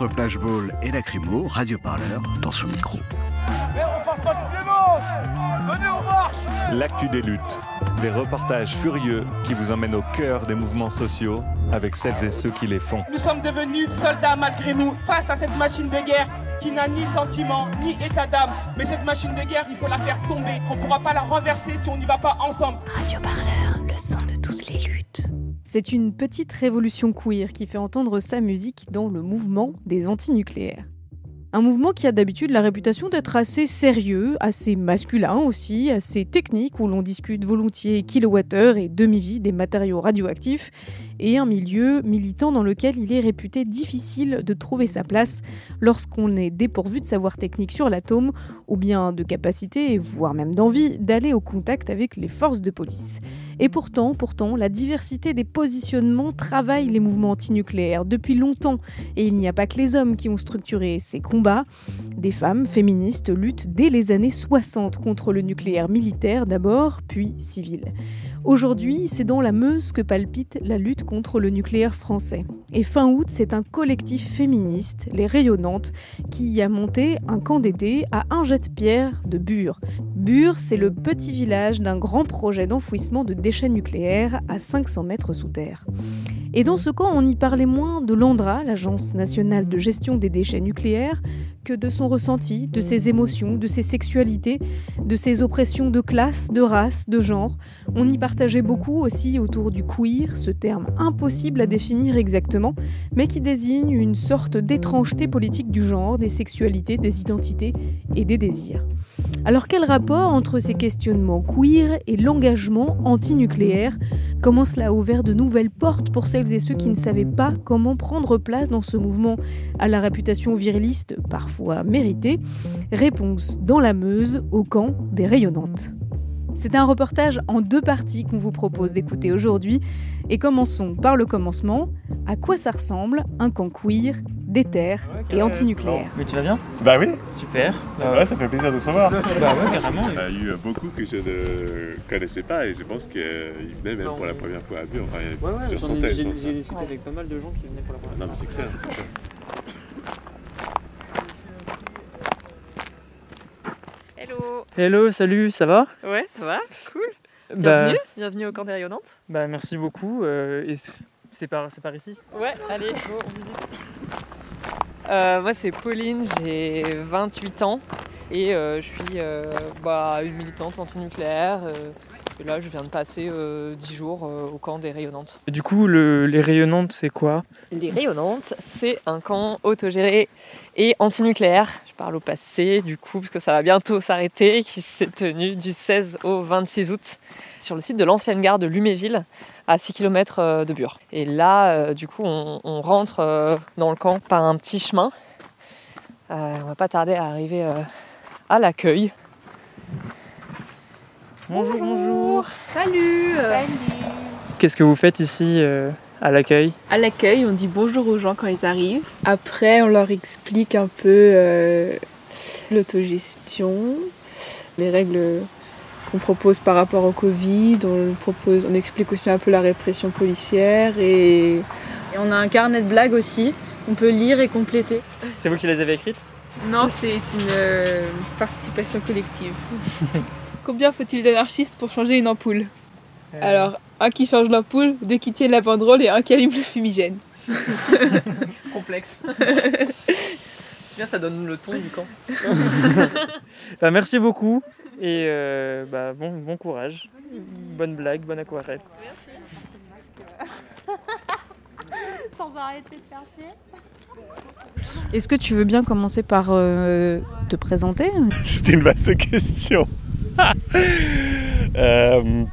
Entre Flashball et Lacrymo, Radio Parleur dans son micro. L'actu des luttes, des reportages furieux qui vous emmènent au cœur des mouvements sociaux avec celles et ceux qui les font. Nous sommes devenus soldats malgré nous face à cette machine de guerre qui n'a ni sentiment ni état d'âme. Mais cette machine de guerre, il faut la faire tomber. On ne pourra pas la renverser si on n'y va pas ensemble. Radio Parleur, C'est une petite révolution queer qui fait entendre sa musique dans le mouvement des antinucléaires. Un mouvement qui a d'habitude la réputation d'être assez sérieux, assez masculin aussi, assez technique, où l'on discute volontiers kilowattheure et demi-vie des matériaux radioactifs, et un milieu militant dans lequel il est réputé difficile de trouver sa place lorsqu'on est dépourvu de savoir technique sur l'atome, ou bien de capacité, voire même d'envie, d'aller au contact avec les forces de police. Et pourtant, la diversité des positionnements travaille les mouvements antinucléaires depuis longtemps, et il n'y a pas que les hommes qui ont structuré ces combats. Des femmes féministes luttent dès les années 60 contre le nucléaire militaire d'abord, puis civil. Aujourd'hui, c'est dans la Meuse que palpite la lutte contre le nucléaire français. Et fin août, c'est un collectif féministe, les Rayonnantes, qui y a monté un camp d'été à un jet de pierre de Bure. Bure, c'est le petit village d'un grand projet d'enfouissement de déchets nucléaires à 500 mètres sous terre. Et dans ce camp, on y parlait moins de l'ANDRA, l'Agence nationale de gestion des déchets nucléaires, de son ressenti, de ses émotions, de ses sexualités, de ses oppressions de classe, de race, de genre. On y partageait beaucoup aussi autour du queer, ce terme impossible à définir exactement, mais qui désigne une sorte d'étrangeté politique du genre, des sexualités, des identités et des désirs. Alors quel rapport entre ces questionnements queer et l'engagement antinucléaire? Comment cela a ouvert de nouvelles portes pour celles et ceux qui ne savaient pas comment prendre place dans ce mouvement à la réputation viriliste parfois méritée? Réponse dans la Meuse au camp des rayonnantes. C'est un reportage en deux parties qu'on vous propose d'écouter aujourd'hui. Et commençons par le commencement. À quoi ça ressemble un camp queer, déter et antinucléaire Mais tu vas bien? Bah oui, Super. Euh, ça fait plaisir de se revoir. bah ouais, carrément. Il y en a eu beaucoup que je ne connaissais pas et je pense qu'ils venaient même pour la première fois à Bure. Enfin, Ouais, ouais, j'ai j'ai discuté avec pas mal de gens qui venaient pour la première Non, mais c'est clair, c'est clair. Hello Hello, salut, ça va? Ouais, ça va Cool bah, Bienvenue, bienvenue au camp des rayonnantes. bah merci beaucoup. euh, et c'est par, c'est par ici? Ouais, allez, go, on visite. Euh, moi, c'est Pauline, j'ai 28 ans et euh, je suis euh, bah, une militante antinucléaire. euh, et là, je viens de passer euh, 10 jours euh, au camp des rayonnantes. Du coup, le- les rayonnantes, c'est quoi? Les rayonnantes, c'est un camp autogéré et antinucléaire. Je parle au passé, du coup, parce que ça va bientôt s'arrêter, qui s'est tenu du 16 au 26 août sur le site de l'ancienne gare de Luméville, à 6 km de Bure. Et là, euh, du coup, on, on rentre euh, dans le camp par un petit chemin. Euh, on va pas tarder à arriver euh, à l'accueil. Bonjour, bonjour. Salut Qu'est-ce que vous faites ici euh, à l'accueil? À l'accueil, on dit bonjour aux gens quand ils arrivent. Après, on leur explique un peu euh, l'autogestion, les règles qu'on propose par rapport au Covid. On, propose, on explique aussi un peu la répression policière et, et on a un carnet de blagues aussi qu'on peut lire et compléter. C'est vous qui les avez écrites? Non, c'est une euh, participation collective. Combien faut-il d'anarchistes pour changer une ampoule Euh, Alors, un qui change l'ampoule, deux qui tiennent la banderole et un qui allume le fumigène. Complexe. C'est bien, ça donne le ton du camp. bah, merci beaucoup et euh, bah, bon, bon courage. Bonne blague, bonne aquarelle. Sans arrêter de faire chier. Est-ce que tu veux bien commencer par euh, te présenter? C'était une vaste question. Euh,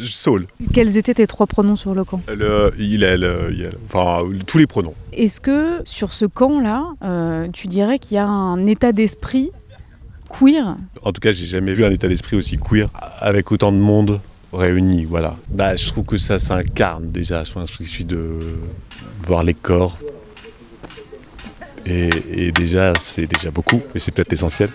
Saul. Quels étaient tes trois pronoms sur le camp? Le, il, elle, il, enfin tous les pronoms. Est-ce que sur ce camp-là, euh, tu dirais qu'il y a un état d'esprit queer? En tout cas, j'ai jamais vu un état d'esprit aussi queer avec autant de monde réuni. Voilà. Bah, je trouve que ça s'incarne déjà. Je suis de voir les corps. Et, et déjà, c'est déjà beaucoup, mais c'est peut-être l'essentiel.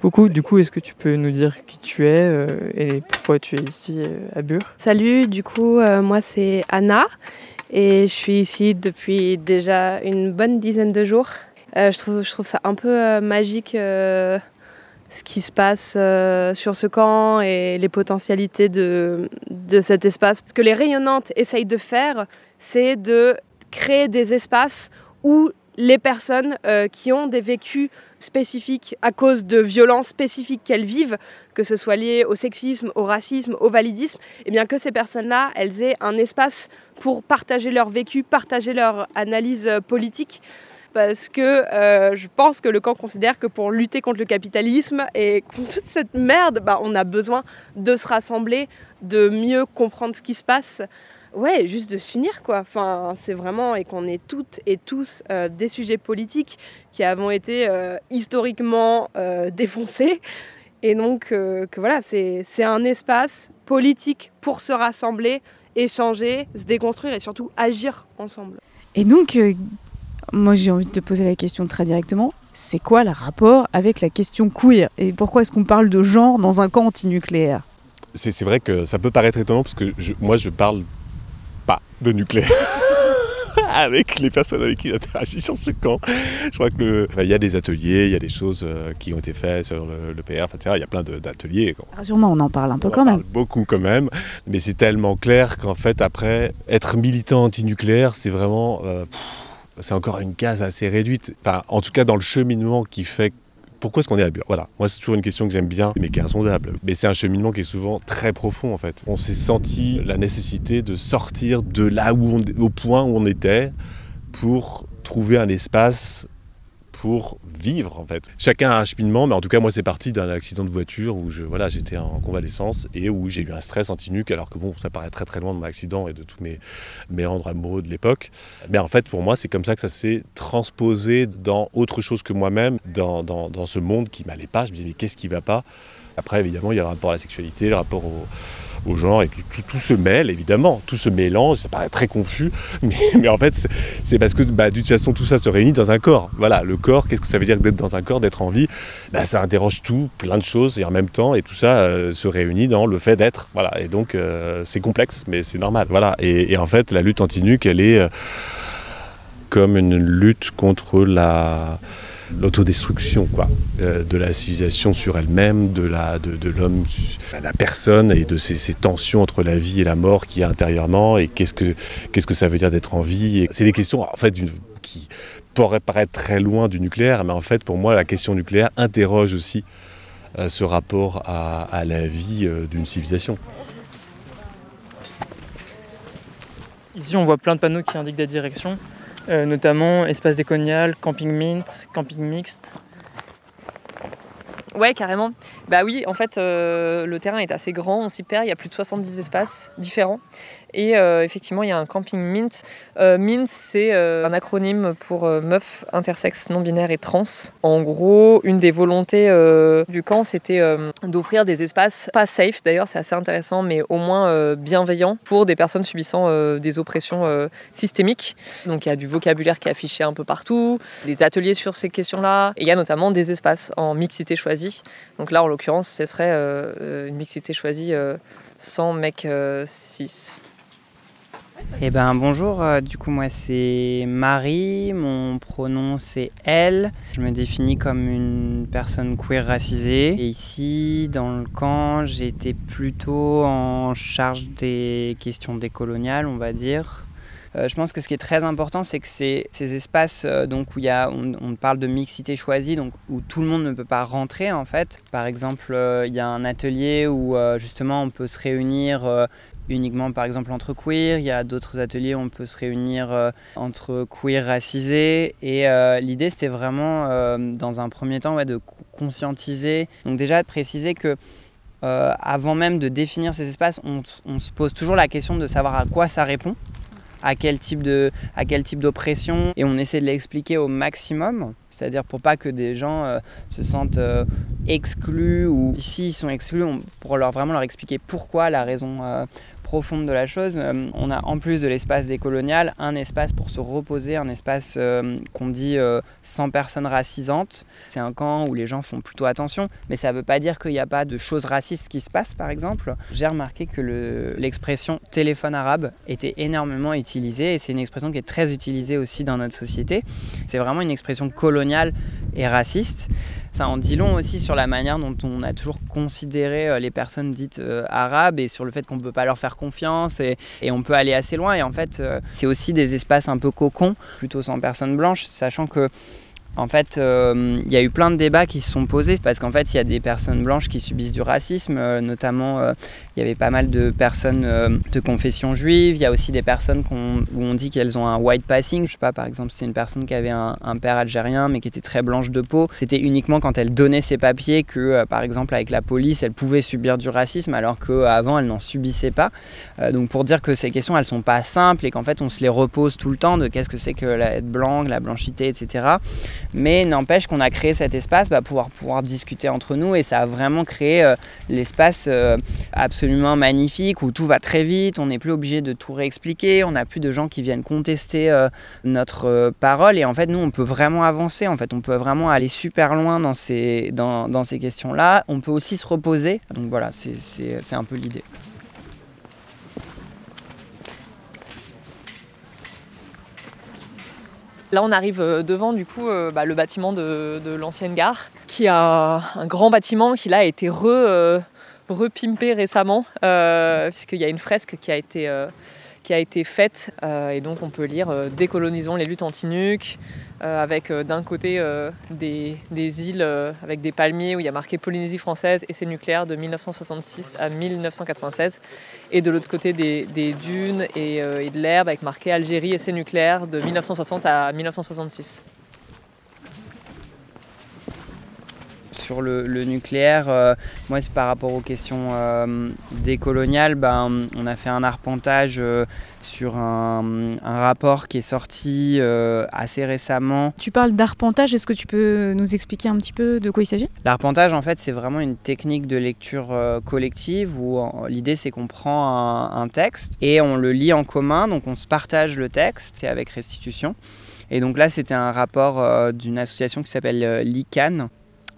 Coucou, du coup, est-ce que tu peux nous dire qui tu es euh, et pourquoi tu es ici euh, à Bure? Salut, du coup, euh, moi c'est Anna et je suis ici depuis déjà une bonne dizaine de jours. je, trouve, je trouve ça un peu magique ce qui se passe sur ce camp et les potentialités de, de cet espace. Ce que les rayonnantes essayent de faire, c'est de créer des espaces où les personnes qui ont des vécus spécifiques à cause de violences spécifiques qu'elles vivent, que ce soit lié au sexisme, au racisme, au validisme, et eh bien que ces personnes-là, elles aient un espace pour partager leur vécu, partager leur analyse politique. Parce que euh, je pense que le camp considère que pour lutter contre le capitalisme et contre toute cette merde, bah, on a besoin de se rassembler, de mieux comprendre ce qui se passe ouais, juste de s'unir, quoi. Enfin, c'est vraiment, et qu'on est toutes et tous euh, des sujets politiques qui avons été euh, historiquement euh, défoncés. Et donc, que voilà, c'est un espace politique pour se rassembler, échanger, se déconstruire et surtout agir ensemble. Et donc, moi j'ai envie de te poser la question très directement. C'est quoi le rapport avec la question queer? Et pourquoi est-ce qu'on parle de genre dans un camp antinucléaire? C'est vrai que ça peut paraître étonnant parce que moi je parle pas de nucléaire. avec les personnes avec qui j'interagis sur ce camp. Je crois que il y a des ateliers, il y a des choses euh, qui ont été faites sur le, PR, etc. Il y a plein d'ateliers. Sûrement, on en parle un peu on quand en même. Parle beaucoup quand même, mais c'est tellement clair qu'en fait après être militant anti-nucléaire, c'est vraiment euh, c'est encore une case assez réduite. Enfin, en tout cas dans le cheminement qui fait pourquoi est-ce qu'on est à Bure? Voilà, moi c'est toujours une question que j'aime bien, mais qui est insondable. Mais c'est un cheminement qui est souvent très profond en fait. On s'est senti la nécessité de sortir de là où on, au point où on était pour trouver un espace pour vivre en fait. Chacun a un cheminement, mais en tout cas moi c'est parti d'un accident de voiture où je voilà j'étais en convalescence et où j'ai eu un stress anti-nuque alors que bon ça paraît très très loin de mon accident et de tous mes méandres amoureux de l'époque. Mais en fait pour moi c'est comme ça que ça s'est transposé dans autre chose que moi-même, dans, dans, dans, ce monde qui m'allait pas. Je me disais mais qu'est-ce qui va pas? Après évidemment il y a le rapport à la sexualité, le rapport au au genre et tout, se mêle évidemment, tout se mélange, ça paraît très confus, mais, en fait c'est parce que bah, d'une façon tout ça se réunit dans un corps. Voilà, le corps, qu'est-ce que ça veut dire d'être dans un corps, d'être en vie? Bah, Ça interroge tout, plein de choses et en même temps, et tout ça euh, se réunit dans le fait d'être. Voilà, et donc euh, c'est complexe, mais c'est normal. Voilà, et, et, en fait la lutte anti-nuque, elle est euh, comme une lutte contre la l'autodestruction quoi, euh, de la civilisation sur elle-même, de la de, de l'homme, la personne et de ces, ces, tensions entre la vie et la mort qu'il y a intérieurement et qu'est-ce que qu'est-ce que ça veut dire d'être en vie. C'est des questions en fait qui pourraient paraître très loin du nucléaire, mais en fait pour moi la question nucléaire interroge aussi euh, ce rapport à, à la vie euh, d'une civilisation. Ici on voit plein de panneaux qui indiquent des directions. Euh, notamment espace décolonial, camping mint, camping mixte. Ouais, carrément. Bah oui, en fait, euh, le terrain est assez grand, on s'y perd, il y a plus de 70 espaces différents. Et euh, effectivement, il y a un camping MINT. Euh, MINT, c'est euh, un acronyme pour meuf, intersexe, non-binaire et trans. En gros, une des volontés du camp, c'était d'offrir des espaces, pas safe d'ailleurs, c'est assez intéressant, mais au moins bienveillants pour des personnes subissant des oppressions systémiques. Donc il y a du vocabulaire qui est affiché un peu partout, des ateliers sur ces questions-là, et il y a notamment des espaces en mixité choisie. Donc là, en l'occurrence, ce serait une mixité choisie sans mec 6. Eh ben bonjour, euh, du coup moi c'est Marie, mon pronom c'est elle. Je me définis comme une personne queer racisée. Et ici dans le camp j'étais plutôt en charge des questions décoloniales on va dire. Euh, je pense que ce qui est très important, c'est que ces, ces espaces euh, donc où y a, on, parle de mixité choisie, donc où tout le monde ne peut pas rentrer en fait. Par exemple, il y a un atelier où justement on peut se réunir uniquement par exemple entre queer, il y a d'autres ateliers où on peut se réunir euh, entre queer racisés. Et euh, l'idée c'était vraiment euh, dans un premier temps ouais, de conscientiser, donc déjà de préciser que avant même de définir ces espaces, on, se pose toujours la question de savoir à quoi ça répond, à quel type d'oppression, et on essaie de l'expliquer au maximum. C'est-à-dire pour pas que des gens se sentent exclus ou s'ils sont exclus, pour leur vraiment leur expliquer pourquoi, la raison profonde de la chose, euh, on a en plus de l'espace décolonial un espace pour se reposer, un espace euh, qu'on dit euh, sans personnes racisantes. C'est un camp où les gens font plutôt attention, mais ça ne veut pas dire qu'il n'y a pas de choses racistes qui se passent, par exemple. J'ai remarqué que l'expression téléphone arabe était énormément utilisée et c'est une expression qui est très utilisée aussi dans notre société. C'est vraiment une expression coloniale et raciste. Ça en dit long aussi sur la manière dont on a toujours considéré euh, les personnes dites euh, arabes et sur le fait qu'on ne peut pas leur faire confiance et, on peut aller assez loin. Et en fait, euh, c'est aussi des espaces un peu cocons, plutôt sans personnes blanches, sachant que en fait, euh, il y a eu plein de débats qui se sont posés parce qu'en fait, il y a des personnes blanches qui subissent du racisme, euh, notamment euh, il y avait pas mal de personnes de confession juive. Il y a aussi des personnes où on dit qu'elles ont un white passing. Je sais pas, par exemple, c'est une personne qui avait un, père algérien mais qui était très blanche de peau. C'était uniquement quand elle donnait ses papiers que, par exemple, avec la police, elle pouvait subir du racisme alors qu'avant, elle n'en subissait pas. donc, pour dire que ces questions, elles sont pas simples et qu'en fait, on se les repose tout le temps de qu'est-ce que c'est que la, être blanc, la blanchité, etc. Mais n'empêche qu'on a créé cet espace pour bah, pouvoir, pouvoir discuter entre nous et ça a vraiment créé euh, l'espace euh, absolument magnifique où tout va très vite, on n'est plus obligé de tout réexpliquer, on n'a plus de gens qui viennent contester euh, notre parole. Et en fait nous on peut vraiment avancer, en fait on peut vraiment aller super loin dans ces, dans, dans ces questions-là, on peut aussi se reposer, donc voilà c'est un peu l'idée. Là, on arrive euh, devant du coup euh, bah, le bâtiment de, l'ancienne gare, qui a un grand bâtiment qui là a été euh, repimpé récemment, puisqu'il y a une fresque qui a été qui a été faite. et donc on peut lire Décolonisons les luttes anti-nuques, avec d'un côté des, des, îles avec des palmiers où il y a marqué Polynésie française et c'est nucléaire de 1966 à 1996. Et de l'autre côté des, des dunes et, et de l'herbe avec marqué Algérie et c'est nucléaire de 1960 à 1966. Sur le, nucléaire, euh, moi c'est par rapport aux questions euh, décoloniales, ben, on a fait un arpentage euh, sur un, rapport qui est sorti assez récemment. Tu parles d'arpentage, est-ce que tu peux nous expliquer un petit peu de quoi il s'agit? L'arpentage en fait c'est vraiment une technique de lecture collective où l'idée c'est qu'on prend un, texte et on le lit en commun, donc on se partage le texte, c'est avec restitution. Et donc là, c'était un rapport d'une association qui s'appelle l'ICANN,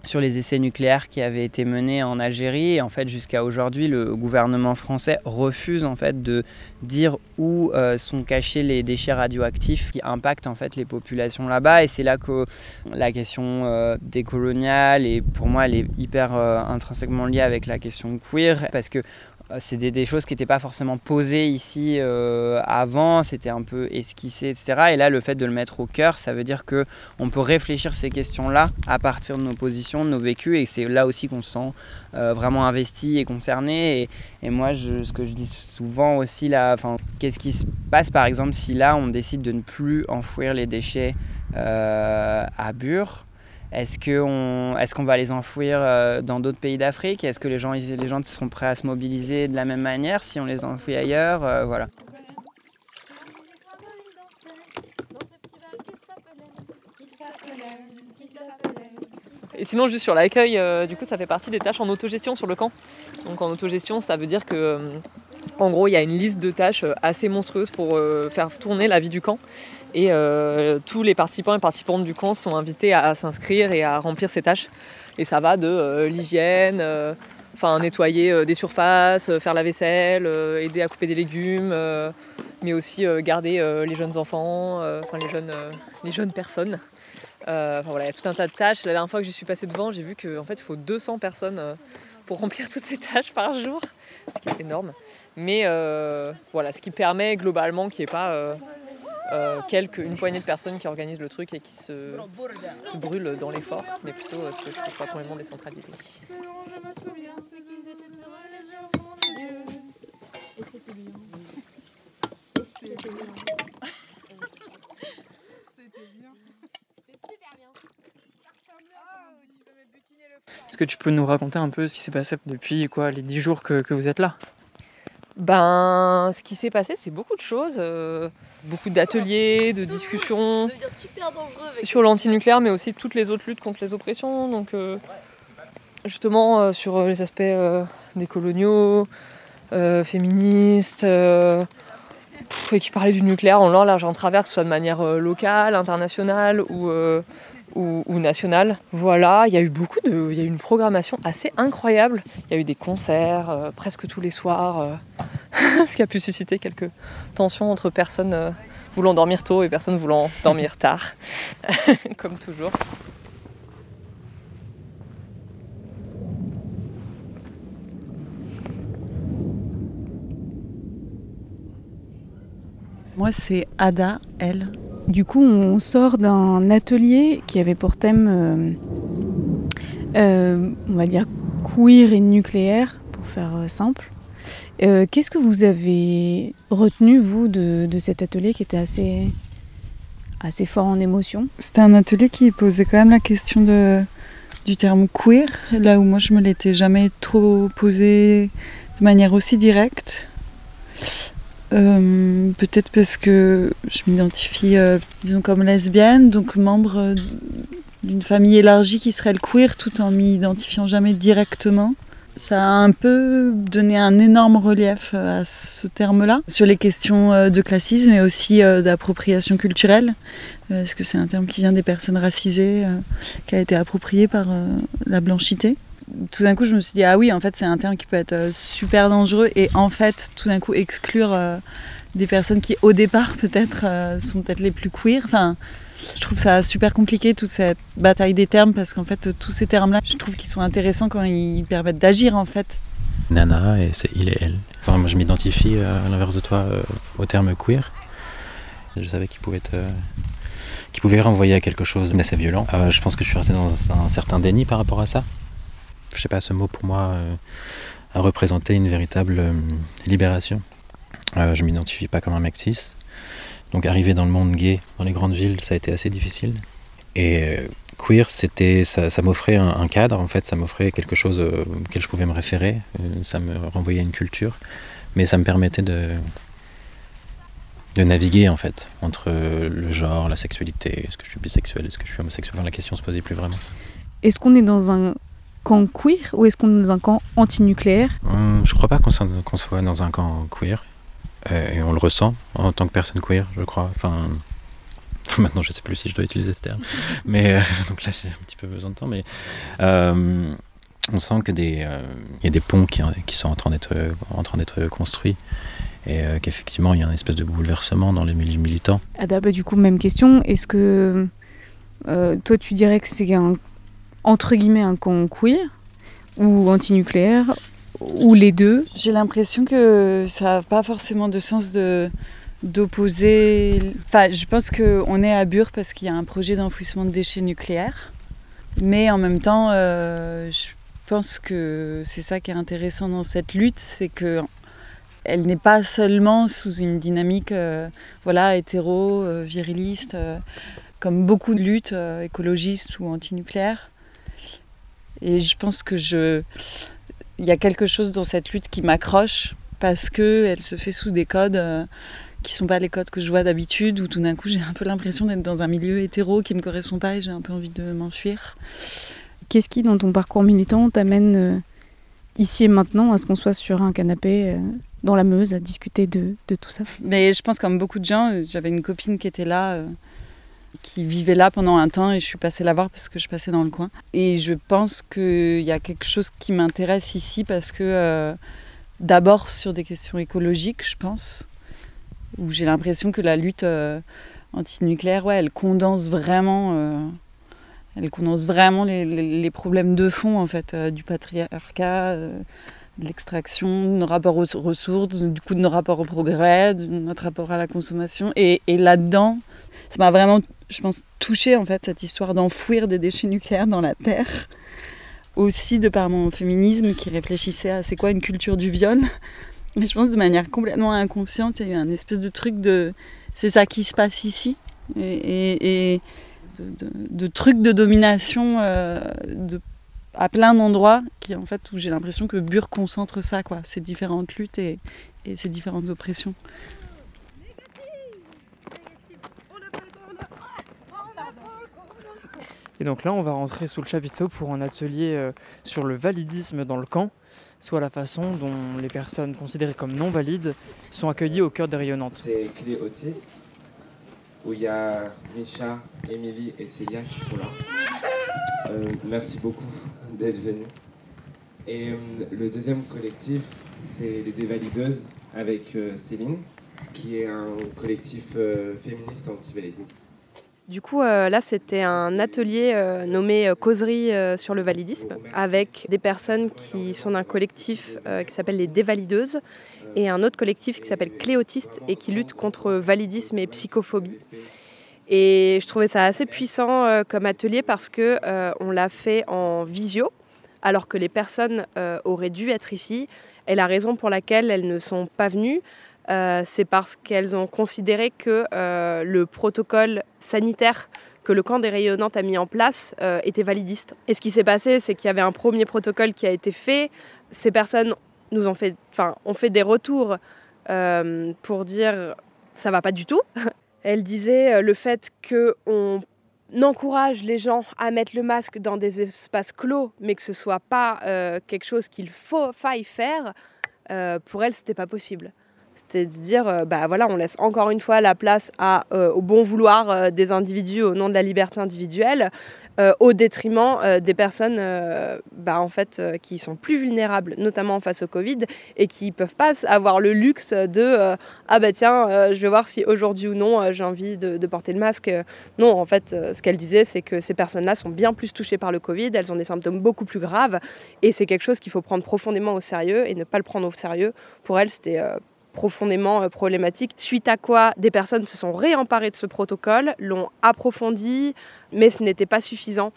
sur les essais nucléaires qui avaient été menés en Algérie. Et en fait, jusqu'à aujourd'hui, le gouvernement français refuse en fait de dire où euh, sont cachés les déchets radioactifs qui impactent en fait les populations là-bas. Et c'est là que la question euh, décoloniale et pour moi, elle est hyper euh, intrinsèquement liée avec la question queer parce que c'est des, choses qui n'étaient pas forcément posées ici euh, avant, c'était un peu esquissé, etc. Et là, le fait de le mettre au cœur, ça veut dire que on peut réfléchir ces questions-là à partir de nos positions, de nos vécus, et c'est là aussi qu'on se sent euh, vraiment investi et concerné. Et, moi, ce que je dis souvent aussi, là, qu'est-ce qui se passe par exemple si là, on décide de ne plus enfouir les déchets à Bure est-ce qu'on est va les enfouir euh, dans d'autres pays d'Afrique? Est-ce que les gens, les gens seront prêts à se mobiliser de la même manière si on les enfouit ailleurs euh, Voilà. Et sinon, juste sur l'accueil, euh, du coup, ça fait partie des tâches en autogestion sur le camp. Donc en autogestion, ça veut dire que, en gros, il y a une liste de tâches assez monstrueuse pour faire tourner la vie du camp. Et euh, tous les participants et participantes du camp sont invités à, s'inscrire et à remplir ces tâches. Et ça va de euh, l'hygiène, euh, enfin nettoyer des surfaces, faire la vaisselle, aider à couper des légumes, mais aussi garder les jeunes enfants, enfin les jeunes, les jeunes personnes. voilà, il y a tout un tas de tâches. La dernière fois que j'y suis passée devant, j'ai vu qu'en fait il faut 200 personnes pour remplir toutes ces tâches par jour, ce qui est énorme. Mais voilà, ce qui permet globalement qu'il n'y ait pas euh, quelques, une poignée de personnes qui organisent le truc et qui se brûlent dans l'effort, mais plutôt euh, ce que ce soit complètement décentralisé. Ce dont je me souviens, c'est qu'ils étaient heureux les yeux au fond des yeux. Et c'était lui Est-ce que tu peux nous raconter un peu ce qui s'est passé depuis quoi, les dix jours que, vous êtes là? Ben, ce qui s'est passé, c'est beaucoup de choses. euh, beaucoup d'ateliers, de discussions sur l'antinucléaire, mais aussi toutes les autres luttes contre les oppressions. Donc, euh, justement, euh, sur les aspects décoloniaux, euh, féministes, et qui parlaient du nucléaire en long, large en travers, que ce soit de manière locale, internationale ou, ou, ou nationale. Voilà, il y a eu beaucoup de. Il y a eu une programmation assez incroyable. Il y a eu des concerts euh, presque tous les soirs, euh, ce qui a pu susciter quelques tensions entre personnes euh, voulant dormir tôt et personnes voulant dormir tard, comme toujours. Moi, c'est Ada, elle. Du coup, on sort d'un atelier qui avait pour thème, euh, euh, on va dire, queer et nucléaire, pour faire euh, simple. Qu'est-ce que vous avez retenu, vous, de, cet atelier qui était assez, fort en émotion? C'était un atelier qui posait quand même la question du terme queer, là où moi je me l'étais jamais trop posé de manière aussi directe. Euh, Peut-être parce que je m'identifie, euh, disons, comme lesbienne, donc membre euh, d'une famille élargie qui serait le queer, tout en m'identifiant jamais directement. Ça a un peu donné un énorme relief à ce terme-là, sur les questions de classisme et aussi d'appropriation culturelle. Est-ce que c'est un terme qui vient des personnes racisées, qui a été approprié par la blanchité? Tout d'un coup, je me suis dit, ah oui, en fait, c'est un terme qui peut être euh, super dangereux et en fait, tout d'un coup, exclure euh, des personnes qui, au départ, peut-être, euh, sont peut-être les plus queer. Enfin, je trouve ça super compliqué, toute cette bataille des termes, parce qu'en fait, tous ces termes-là, je trouve qu'ils sont intéressants quand ils permettent d'agir, en fait. Nana et c'est il et elle. Enfin, moi je m'identifie à l'inverse de toi au terme queer. Je savais qu'il pouvait être, qu'il pouvait renvoyer à quelque chose d'assez violent. Je pense que je suis resté dans un certain déni par rapport à ça. Je sais pas, ce mot pour moi euh, a représenté une véritable euh, libération. Euh, je m'identifie pas comme un mec cis. Donc arriver dans le monde gay, dans les grandes villes, ça a été assez difficile. Et euh, queer, c'était, ça, m'offrait un, cadre, en fait, ça m'offrait quelque chose euh, auquel je pouvais me référer, euh, ça me renvoyait à une culture, mais ça me permettait de, de naviguer, en fait, entre euh, le genre, la sexualité, est-ce que je suis bisexuel, est-ce que je suis homosexuel, la question se posait plus vraiment. Est-ce qu'on est dans un camp queer ou est-ce qu'on est dans un camp anti-nucléaire? Hum, je crois pas qu'on soit, qu'on soit dans un camp queer, euh, et on le ressent en tant que personne queer, je crois. Enfin, maintenant je sais plus si je dois utiliser ce terme, mais euh, donc là j'ai un petit peu besoin de temps, mais euh, on sent que des, euh, il y a des ponts qui, qui sont en train d'être, en train d'être construits, et euh, qu'effectivement il y a une espèce de bouleversement dans les milieux militants. Ada, bah, du coup, même question. Est-ce que euh, toi, tu dirais que c'est un, entre guillemets, un camp queer ou anti-nucléaire ou les deux J'ai l'impression que ça n'a pas forcément de sens de d'opposer. Enfin, je pense qu'on est à Bure parce qu'il y a un projet d'enfouissement de déchets nucléaires. Mais en même temps, euh, je pense que c'est ça qui est intéressant dans cette lutte, c'est que elle n'est pas seulement sous une dynamique euh, voilà, hétéro, euh, viriliste, euh, comme beaucoup de luttes écologistes ou antinucléaires. Et je pense que je... il y a quelque chose dans cette lutte qui m'accroche parce qu'elle se fait sous des codes euh, qui sont pas les codes que je vois d'habitude, où tout d'un coup j'ai un peu l'impression d'être dans un milieu hétéro qui me correspond pas et j'ai un peu envie de m'enfuir. Qu'est-ce qui, dans ton parcours militant, t'amène euh, ici et maintenant à ce qu'on soit sur un canapé euh, dans la Meuse à discuter de, de tout ça? Mais je pense comme beaucoup de gens, j'avais une copine qui était là, euh, qui vivait là pendant un temps et je suis passée la voir parce que je passais dans le coin. Et je pense qu'il y a quelque chose qui m'intéresse ici parce que euh, d'abord sur des questions écologiques, je pense, où j'ai l'impression que la lutte euh, antinucléaire, ouais, elle condense vraiment, euh, elle condense vraiment les, les- problèmes de fond en fait euh, du patriarcat. De l'extraction, de nos rapports aux ressources, du coup de nos rapports au progrès, de notre rapport à la consommation. Et, là-dedans, ça m'a vraiment, je pense, touché en fait cette histoire d'enfouir des déchets nucléaires dans la terre. Aussi de par mon féminisme qui réfléchissait à c'est quoi une culture du viol. Mais je pense de manière complètement inconsciente, il y a eu un espèce de truc de c'est ça qui se passe ici. Et de, de, de trucs de domination euh, de à plein d'endroits qui en fait où j'ai l'impression que Bure concentre ça quoi, ces différentes luttes et, et ces différentes oppressions. Et donc là, on va rentrer sous le chapiteau pour un atelier euh, sur le validisme dans le camp, soit la façon dont les personnes considérées comme non valides sont accueillies au cœur des rayonnantes. C'est Clé Autiste, où il y a Micha, Émilie et Célia qui sont là. Euh, merci beaucoup d'être venus. Et euh, le deuxième collectif, c'est les Dévalideuses avec euh, Céline, qui est un collectif euh, féministe anti-validiste. Du coup, euh, là, c'était un atelier euh, nommé Causerie euh, sur le validisme, avec des personnes qui sont d'un collectif qui s'appelle les Dévalideuses et un autre collectif qui s'appelle Cléautiste et qui lutte contre validisme et psychophobie. Et je trouvais ça assez puissant euh, comme atelier parce que euh, on l'a fait en visio, alors que les personnes euh, auraient dû être ici. Et la raison pour laquelle elles ne sont pas venues, c'est parce qu'elles ont considéré que le protocole sanitaire que le camp des rayonnantes a mis en place était validiste. Et ce qui s'est passé, c'est qu'il y avait un premier protocole qui a été fait. Ces personnes nous ont fait, enfin, ont fait des retours pour dire ça va pas du tout. Elles disaient euh, le fait qu'on encourage les gens à mettre le masque dans des espaces clos, mais que ce soit pas euh, quelque chose qu'il faille faire, euh, pour elles, c'était pas possible. C'était de dire, euh, bah voilà, on laisse encore une fois la place euh, au bon vouloir euh, des individus au nom de la liberté individuelle, au détriment des personnes bah, en fait, qui sont plus vulnérables, notamment face au Covid, et qui peuvent pas avoir le luxe de ah bah tiens, je vais voir si aujourd'hui ou non j'ai envie de, de porter le masque. Non, en fait, ce qu'elle disait, c'est que ces personnes-là sont bien plus touchées par le Covid, elles ont des symptômes beaucoup plus graves, et c'est quelque chose qu'il faut prendre profondément au sérieux et ne pas le prendre au sérieux. Pour elles, c'était profondément euh, problématique. Suite à quoi des personnes se sont réemparées de ce protocole, l'ont approfondi, mais ce n'était pas suffisant.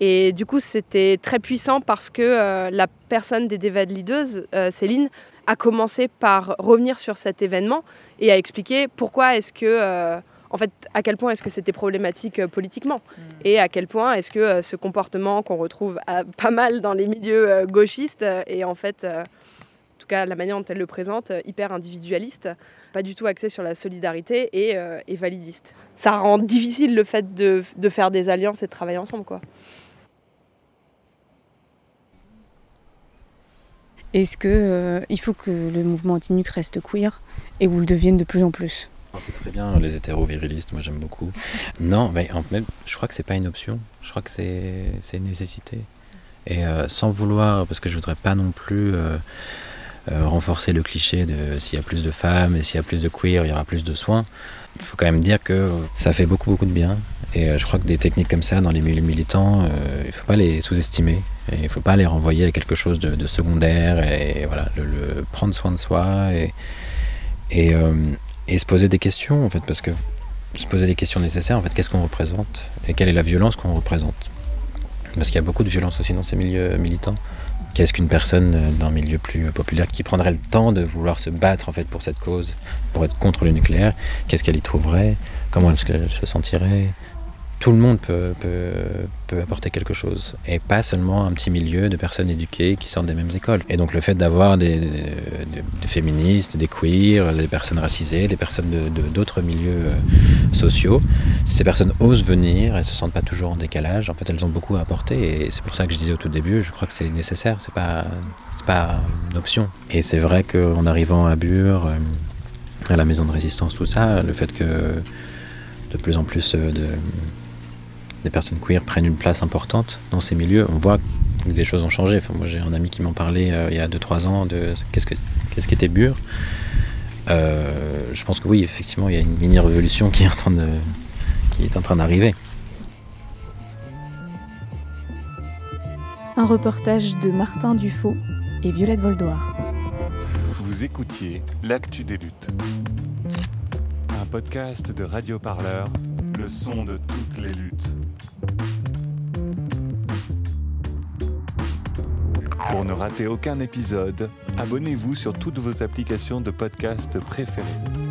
Et du coup, c'était très puissant parce que euh, la personne des dévalideuses, euh, Céline, a commencé par revenir sur cet événement et a expliqué pourquoi est-ce que, euh, en fait, à quel point est-ce que c'était problématique politiquement et à quel point est-ce que ce comportement qu'on retrouve pas mal dans les milieux gauchistes est en fait, tout cas la manière dont elle le présente, euh, hyper individualiste, pas du tout axé sur la solidarité et, euh, et validiste. Ça rend difficile le fait de, de faire des alliances et de travailler ensemble, quoi. Est-ce que euh, il faut que le mouvement anti-nuc reste queer et vous le devienne de plus en plus? Oh, C'est très bien, les hétéro-virilistes, moi j'aime beaucoup. Non, mais en même, je crois que c'est pas une option, je crois que c'est une nécessité. Et euh, sans vouloir, parce que je voudrais pas non plus euh, renforcer le cliché de s'il y a plus de femmes et s'il y a plus de queer, il y aura plus de soins. Il faut quand même dire que ça fait beaucoup beaucoup de bien. Et euh, je crois que des techniques comme ça dans les milieux militants, euh, il faut pas les sous-estimer. Et il faut pas les renvoyer à quelque chose de, secondaire. Et voilà, prendre soin de soi et, et, euh, se poser des questions en fait, parce que se poser des questions nécessaires. En fait, qu'est-ce qu'on représente et quelle est la violence qu'on représente? Parce qu'il y a beaucoup de violence aussi dans ces milieux militants. Qu'est-ce qu'une personne euh, d'un milieu plus euh, populaire qui prendrait le temps de vouloir se battre en fait pour cette cause, pour être contre le nucléaire? Qu'est-ce qu'elle y trouverait? Comment qu'elle se sentirait? Tout le monde peut, peut, peut apporter quelque chose et pas seulement un petit milieu de personnes éduquées qui sortent des mêmes écoles. Et donc le fait d'avoir des, des- féministes, des queers, des personnes racisées, des personnes de- de- d'autres milieux euh, sociaux, ces personnes osent venir, elles se sentent pas toujours en décalage. En fait, elles ont beaucoup à apporter et c'est pour ça que je disais au tout début, je crois que c'est nécessaire, c'est pas pas une option. Et c'est vrai qu'en arrivant à Bure, euh, à la maison de résistance, tout ça, le fait que de plus en plus euh, de des personnes queer prennent une place importante dans ces milieux, on voit que des choses ont changé. Enfin, moi, j'ai un ami qui m'en parlait euh, il y a 2-3 ans de qu'est-ce que qu'est-ce qu'était Bure. Euh, je pense que oui, effectivement, il y a une mini révolution qui est en train de qui est en train d'arriver. Un reportage de Martin Dufaux et Violette Voldoir. Vous écoutiez L'actu des luttes. Un podcast de Radio Parleur, le son de toutes les luttes. Pour ne rater aucun épisode, abonnez-vous sur toutes vos applications de podcast préférées.